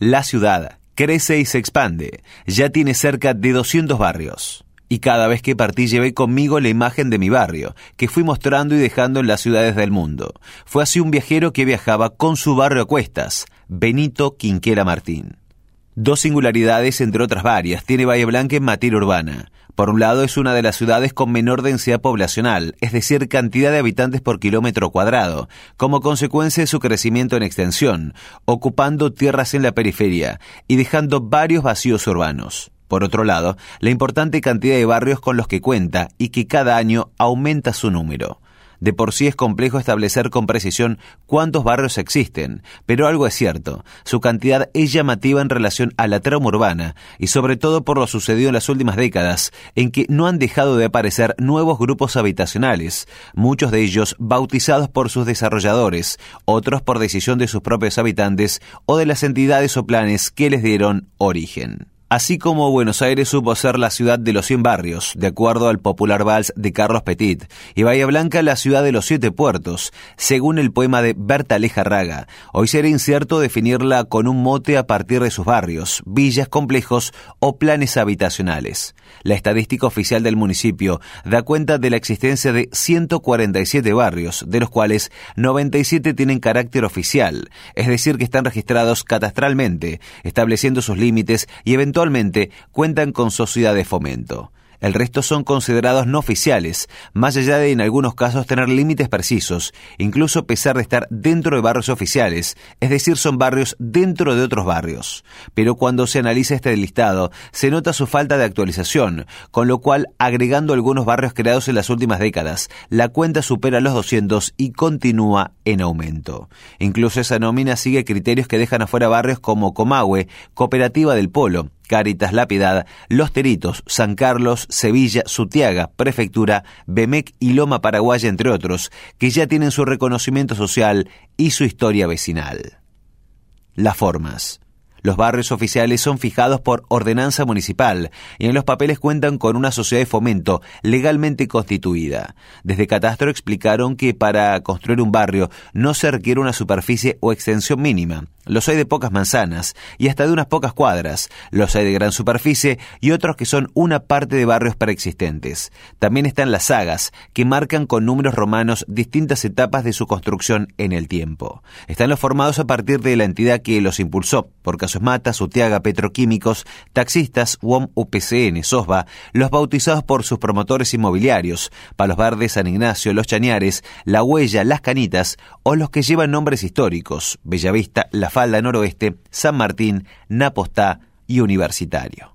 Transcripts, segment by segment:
La ciudad crece y se expande. Ya tiene cerca de 200 barrios. Y cada vez que partí llevé conmigo la imagen de mi barrio, que fui mostrando y dejando en las ciudades del mundo. Fue así un viajero que viajaba con su barrio a cuestas, Benito Quinquera Martín. Dos singularidades, entre otras varias, tiene Valle Blanca en materia urbana. Por un lado, es una de las ciudades con menor densidad poblacional, es decir, cantidad de habitantes por kilómetro cuadrado, como consecuencia de su crecimiento en extensión, ocupando tierras en la periferia y dejando varios vacíos urbanos. Por otro lado, la importante cantidad de barrios con los que cuenta y que cada año aumenta su número. De por sí es complejo establecer con precisión cuántos barrios existen, pero algo es cierto, su cantidad es llamativa en relación a la trama urbana y sobre todo por lo sucedido en las últimas décadas, en que no han dejado de aparecer nuevos grupos habitacionales, muchos de ellos bautizados por sus desarrolladores, otros por decisión de sus propios habitantes o de las entidades o planes que les dieron origen. Así como Buenos Aires supo ser la ciudad de los 100 barrios, de acuerdo al popular vals de Carlos Petit, y Bahía Blanca la ciudad de los siete puertos, según el poema de Berta Raga. Hoy será incierto definirla con un mote a partir de sus barrios, villas, complejos o planes habitacionales. La estadística oficial del municipio da cuenta de la existencia de 147 barrios, de los cuales 97 tienen carácter oficial, es decir, que están registrados catastralmente, estableciendo sus límites y eventualmente Actualmente cuentan con sociedad de fomento. El resto son considerados no oficiales, más allá de en algunos casos tener límites precisos, incluso a pesar de estar dentro de barrios oficiales, es decir, son barrios dentro de otros barrios. Pero cuando se analiza este listado, se nota su falta de actualización, con lo cual, agregando algunos barrios creados en las últimas décadas, la cuenta supera los 200 y continúa en aumento. Incluso esa nómina sigue criterios que dejan afuera barrios como Comahue, Cooperativa del Polo, Caritas La Piedad, Los Teritos, San Carlos, Sevilla, Sutiaga, Prefectura, Bemec y Loma Paraguaya, entre otros, que ya tienen su reconocimiento social y su historia vecinal. Las formas. Los barrios oficiales son fijados por ordenanza municipal y en los papeles cuentan con una sociedad de fomento legalmente constituida. Desde Catastro explicaron que para construir un barrio no se requiere una superficie o extensión mínima. Los hay de pocas manzanas y hasta de unas pocas cuadras. Los hay de gran superficie y otros que son una parte de barrios preexistentes. También están las sagas, que marcan con números romanos distintas etapas de su construcción en el tiempo. Están los formados a partir de la entidad que los impulsó, por Casos Mata, Sutiaga, Petroquímicos, Taxistas, UOM, UPCN, SOSBA, los bautizados por sus promotores inmobiliarios, Palos Verdes, San Ignacio, Los Chañares, La Huella, Las Canitas, o los que llevan nombres históricos, Bellavista, La Falda Noroeste, San Martín, Napostá y Universitario.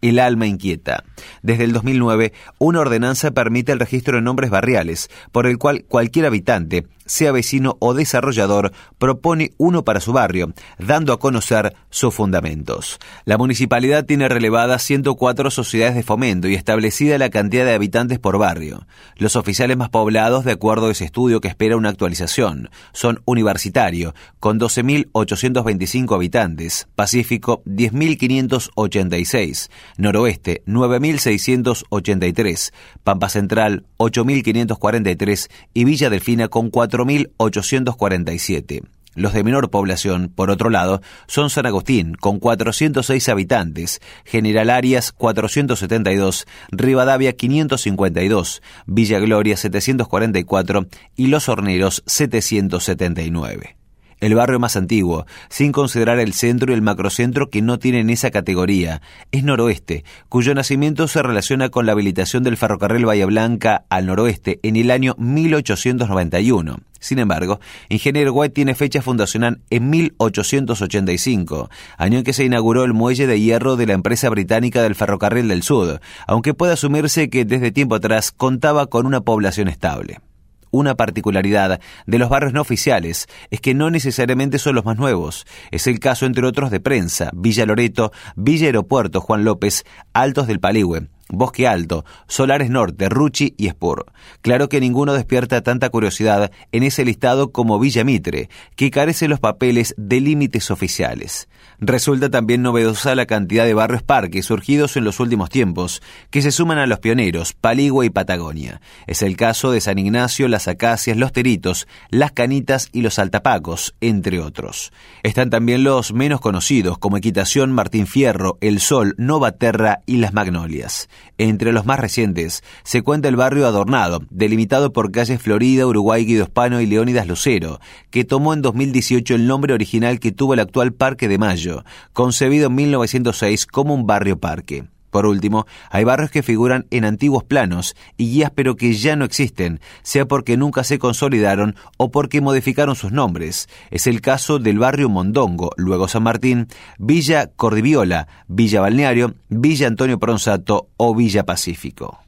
El alma inquieta. Desde el 2009, una ordenanza permite el registro de nombres barriales, por el cual cualquier habitante, sea vecino o desarrollador, propone uno para su barrio, dando a conocer sus fundamentos. La municipalidad tiene relevadas 104 sociedades de fomento y establecida la cantidad de habitantes por barrio. Los oficiales más poblados, de acuerdo a ese estudio que espera una actualización, son Universitario, con 12.825 habitantes, Pacífico, 10.586, Noroeste, 9.683, Pampa Central, 8.543 y Villa Delfina con 4 4.847. Los de menor población, por otro lado, son San Agustín, con 406 habitantes, General Arias, 472, Rivadavia, 552, Villa Gloria, 744 y Los Horneros, 779 el barrio más antiguo, sin considerar el centro y el macrocentro que no tienen esa categoría, es Noroeste, cuyo nacimiento se relaciona con la habilitación del ferrocarril Bahía Blanca al noroeste en el año 1891. Sin embargo, Ingeniero White tiene fecha fundacional en 1885, año en que se inauguró el muelle de hierro de la empresa británica del Ferrocarril del Sur, aunque puede asumirse que desde tiempo atrás contaba con una población estable. Una particularidad de los barrios no oficiales es que no necesariamente son los más nuevos. Es el caso, entre otros, de Prensa, Villa Loreto, Villa Aeropuerto, Juan López, Altos del Paligüe, Bosque Alto, Solares Norte, Ruchi y Spur. Claro que ninguno despierta tanta curiosidad en ese listado como Villa Mitre, que carece los papeles de límites oficiales. Resulta también novedosa la cantidad de barrios parques surgidos en los últimos tiempos, que se suman a los pioneros, Paligua y Patagonia. Es el caso de San Ignacio, Las Acacias, Los Teritos, Las Canitas y Los Altapacos, entre otros. Están también los menos conocidos, como Equitación, Martín Fierro, El Sol, Nova Terra y Las Magnolias. Entre los más recientes se cuenta el barrio Adornado, delimitado por calles Florida, Uruguay, Guido Hispano y Leónidas Lucero, que tomó en 2018 el nombre original que tuvo el actual Parque de Mayo, concebido en 1906 como un barrio parque. Por último, hay barrios que figuran en antiguos planos y guías pero que ya no existen, sea porque nunca se consolidaron o porque modificaron sus nombres. Es el caso del barrio Mondongo, luego San Martín, Villa Cordiviola, Villa Balneario, Villa Antonio Pronsato o Villa Pacífico.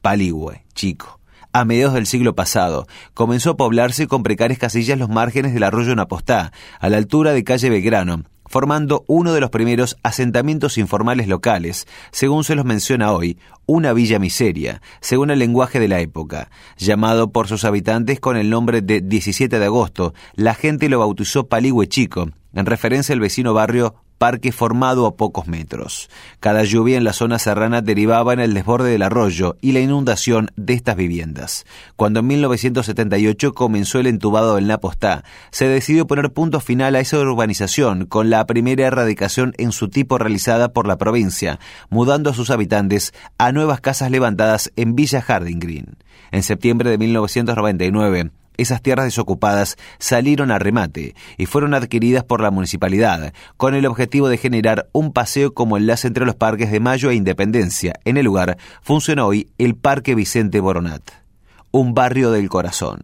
Paligüe, chico. A mediados del siglo pasado, comenzó a poblarse con precarias casillas los márgenes del arroyo Napostá, a la altura de calle Belgrano, formando uno de los primeros asentamientos informales locales, según se los menciona hoy, una villa miseria, según el lenguaje de la época. Llamado por sus habitantes con el nombre de 17 de agosto, la gente lo bautizó Paligüe Chico, en referencia al vecino barrio parque formado a pocos metros. Cada lluvia en la zona serrana derivaba en el desborde del arroyo y la inundación de estas viviendas. Cuando en 1978 comenzó el entubado del Napostá, se decidió poner punto final a esa urbanización con la primera erradicación en su tipo realizada por la provincia, mudando a sus habitantes a nuevas casas levantadas en Villa Harding Green. En septiembre de 1999, esas tierras desocupadas salieron a remate y fueron adquiridas por la municipalidad, con el objetivo de generar un paseo como enlace entre los parques de Mayo e Independencia. En el lugar funciona hoy el Parque Vicente Boronat, un barrio del corazón.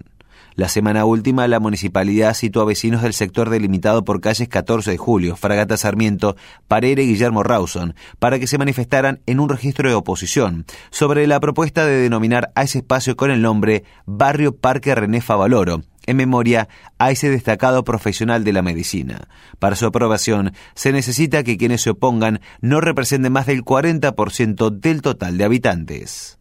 La semana última, la municipalidad citó a vecinos del sector delimitado por calles 14 de Julio, Fragata Sarmiento, Parere y Guillermo Rawson, para que se manifestaran en un registro de oposición sobre la propuesta de denominar a ese espacio con el nombre Barrio Parque René Favaloro, en memoria a ese destacado profesional de la medicina. Para su aprobación, se necesita que quienes se opongan no representen más del 40% del total de habitantes.